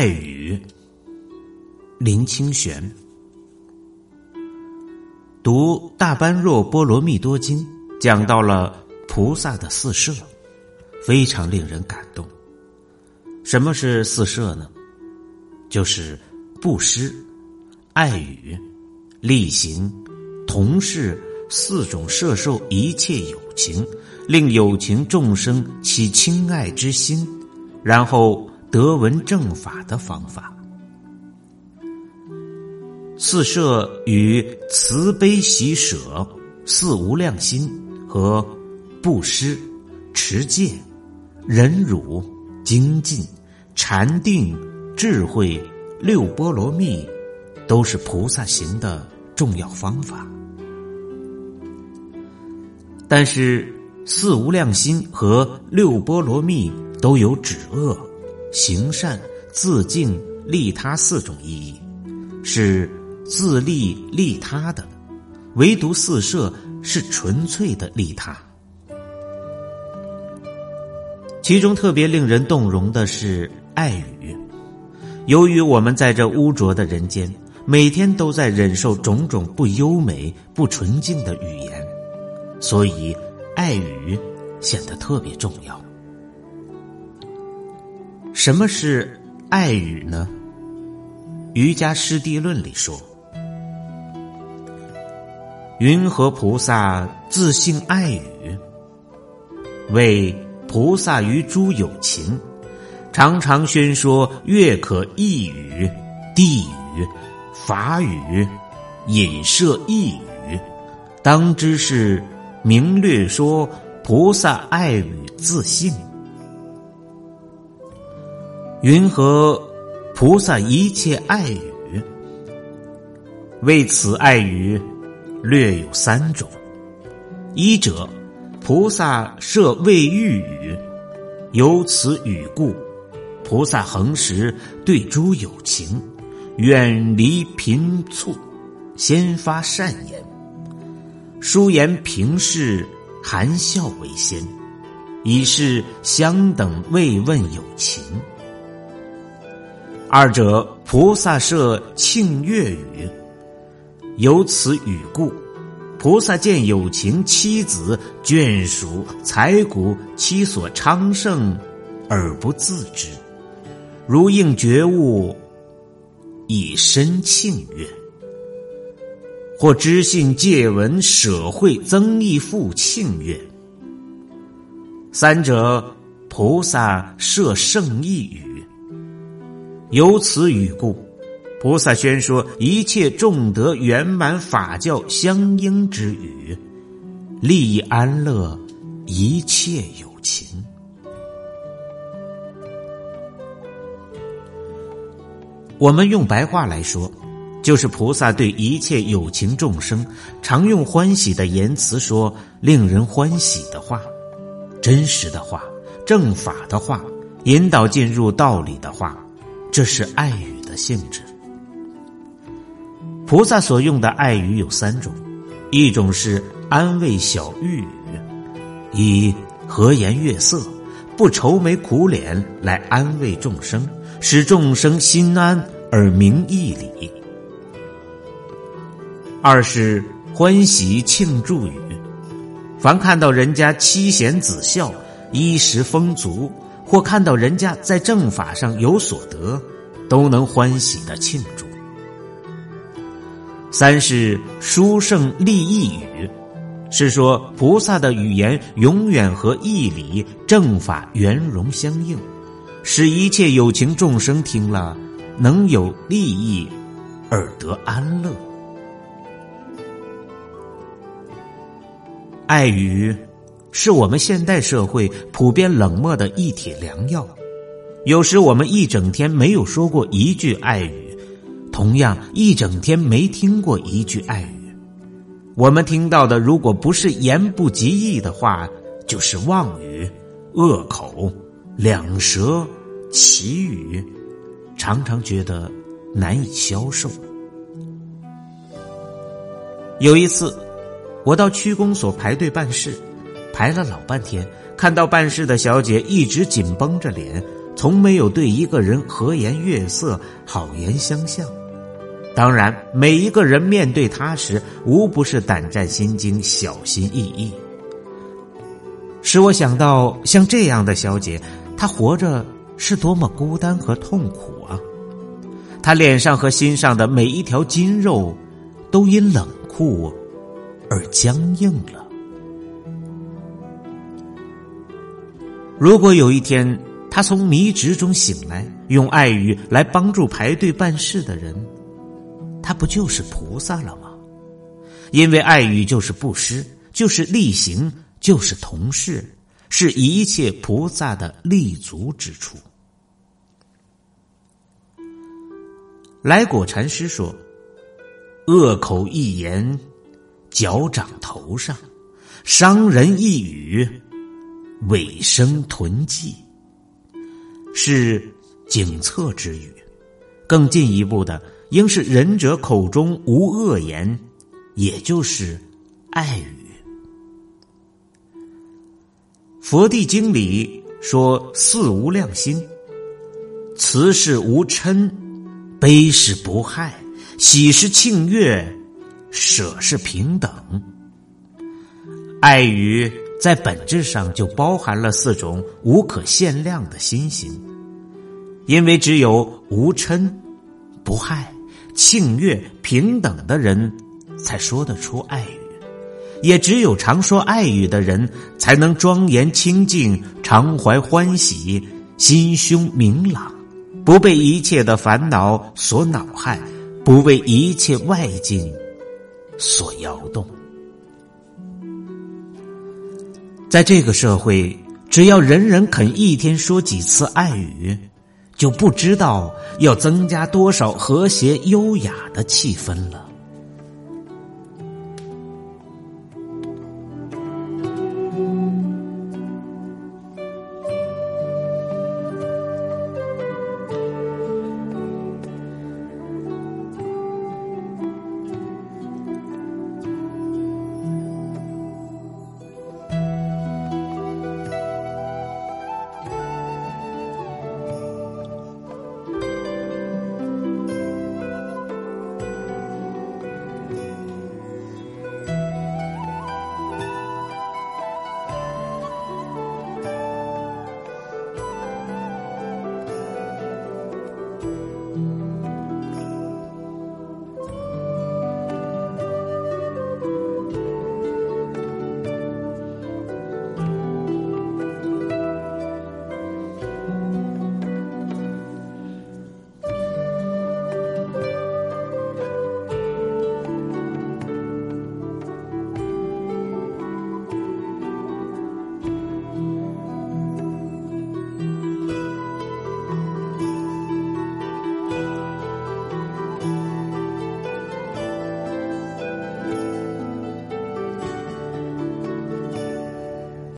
爱语，林清玄读《大般若波罗蜜多经》，讲到了菩萨的四摄，非常令人感动。什么是四摄呢？就是布施、爱语、力行、同事四种摄受一切有情，令有情众生起亲爱之心，然后。得闻正法的方法，四摄与慈悲喜舍、四无量心和布施、持戒、忍辱、精进、禅定、智慧、六波罗蜜，都是菩萨行的重要方法。但是四无量心和六波罗蜜都有止恶。行善、自净、利他四种意义，是自利利他的；唯独四摄是纯粹的利他。其中特别令人动容的是爱语。由于我们在这污浊的人间，每天都在忍受种种不优美、不纯净的语言，所以爱语显得特别重要。什么是爱语呢？《瑜伽师地论》里说：“云何菩萨自性爱语？为菩萨于诸有情，常常宣说月可意语、地语、法语、隐射意语，当知是明略说菩萨爱语自性。”云何菩萨一切爱语？为此爱语略有三种：一者，菩萨设未遇语，由此语故，菩萨恒时对诸有情，远离贫促，先发善言，疏言平视，含笑为先，以示相等慰问有情。二者，菩萨设庆月语，由此语故，菩萨见有情妻子、眷属、财谷，其所昌盛，而不自知，如应觉悟，以身庆愿；或知信借闻舍会增益复庆乐。三者，菩萨设圣意语。由此语故，菩萨宣说一切众德圆满法教相应之语，利益安乐一切有情。我们用白话来说，就是菩萨对一切有情众生，常用欢喜的言辞说令人欢喜的话，真实的话，正法的话，引导进入道理的话。这是爱语的性质。菩萨所用的爱语有三种：一种是安慰小玉语，以和颜悦色、不愁眉苦脸来安慰众生，使众生心安而明义理；二是欢喜庆祝语，凡看到人家妻贤子孝、衣食丰足。或看到人家在正法上有所得，都能欢喜的庆祝。三是殊胜利益语，是说菩萨的语言永远和义理正法圆融相应，使一切有情众生听了能有利益而得安乐。爱语。是我们现代社会普遍冷漠的一帖良药。有时我们一整天没有说过一句爱语，同样一整天没听过一句爱语。我们听到的，如果不是言不及义的话，就是妄语、恶口、两舌、绮语，常常觉得难以消受。有一次，我到区公所排队办事。排了老半天，看到办事的小姐一直紧绷着脸，从没有对一个人和颜悦色、好言相向。当然，每一个人面对他时，无不是胆战心惊、小心翼翼。使我想到，像这样的小姐，她活着是多么孤单和痛苦啊！她脸上和心上的每一条筋肉，都因冷酷而僵硬了。如果有一天，他从迷执中醒来，用爱语来帮助排队办事的人。他不就是菩萨了吗？因为爱语就是布施，就是力行，就是同事，是一切菩萨的立足之处。来果禅师说：“恶口一言，脚掌头上；伤人一语，尾声囤积。”是警策之语。更进一步的。应是仁者口中无恶言，也就是爱语。佛地经里说：“四无量心，慈是无嗔，悲是不害，喜是庆悦，舍是平等。”爱语在本质上就包含了四种无可限量的心行，因为只有无嗔、不害。庆悦平等的人，才说得出爱语；也只有常说爱语的人，才能庄严清净，常怀欢喜，心胸明朗，不被一切的烦恼所恼害，不为一切外境所摇动。在这个社会，只要人人肯一天说几次爱语。就不知道要增加多少和谐优雅的气氛了。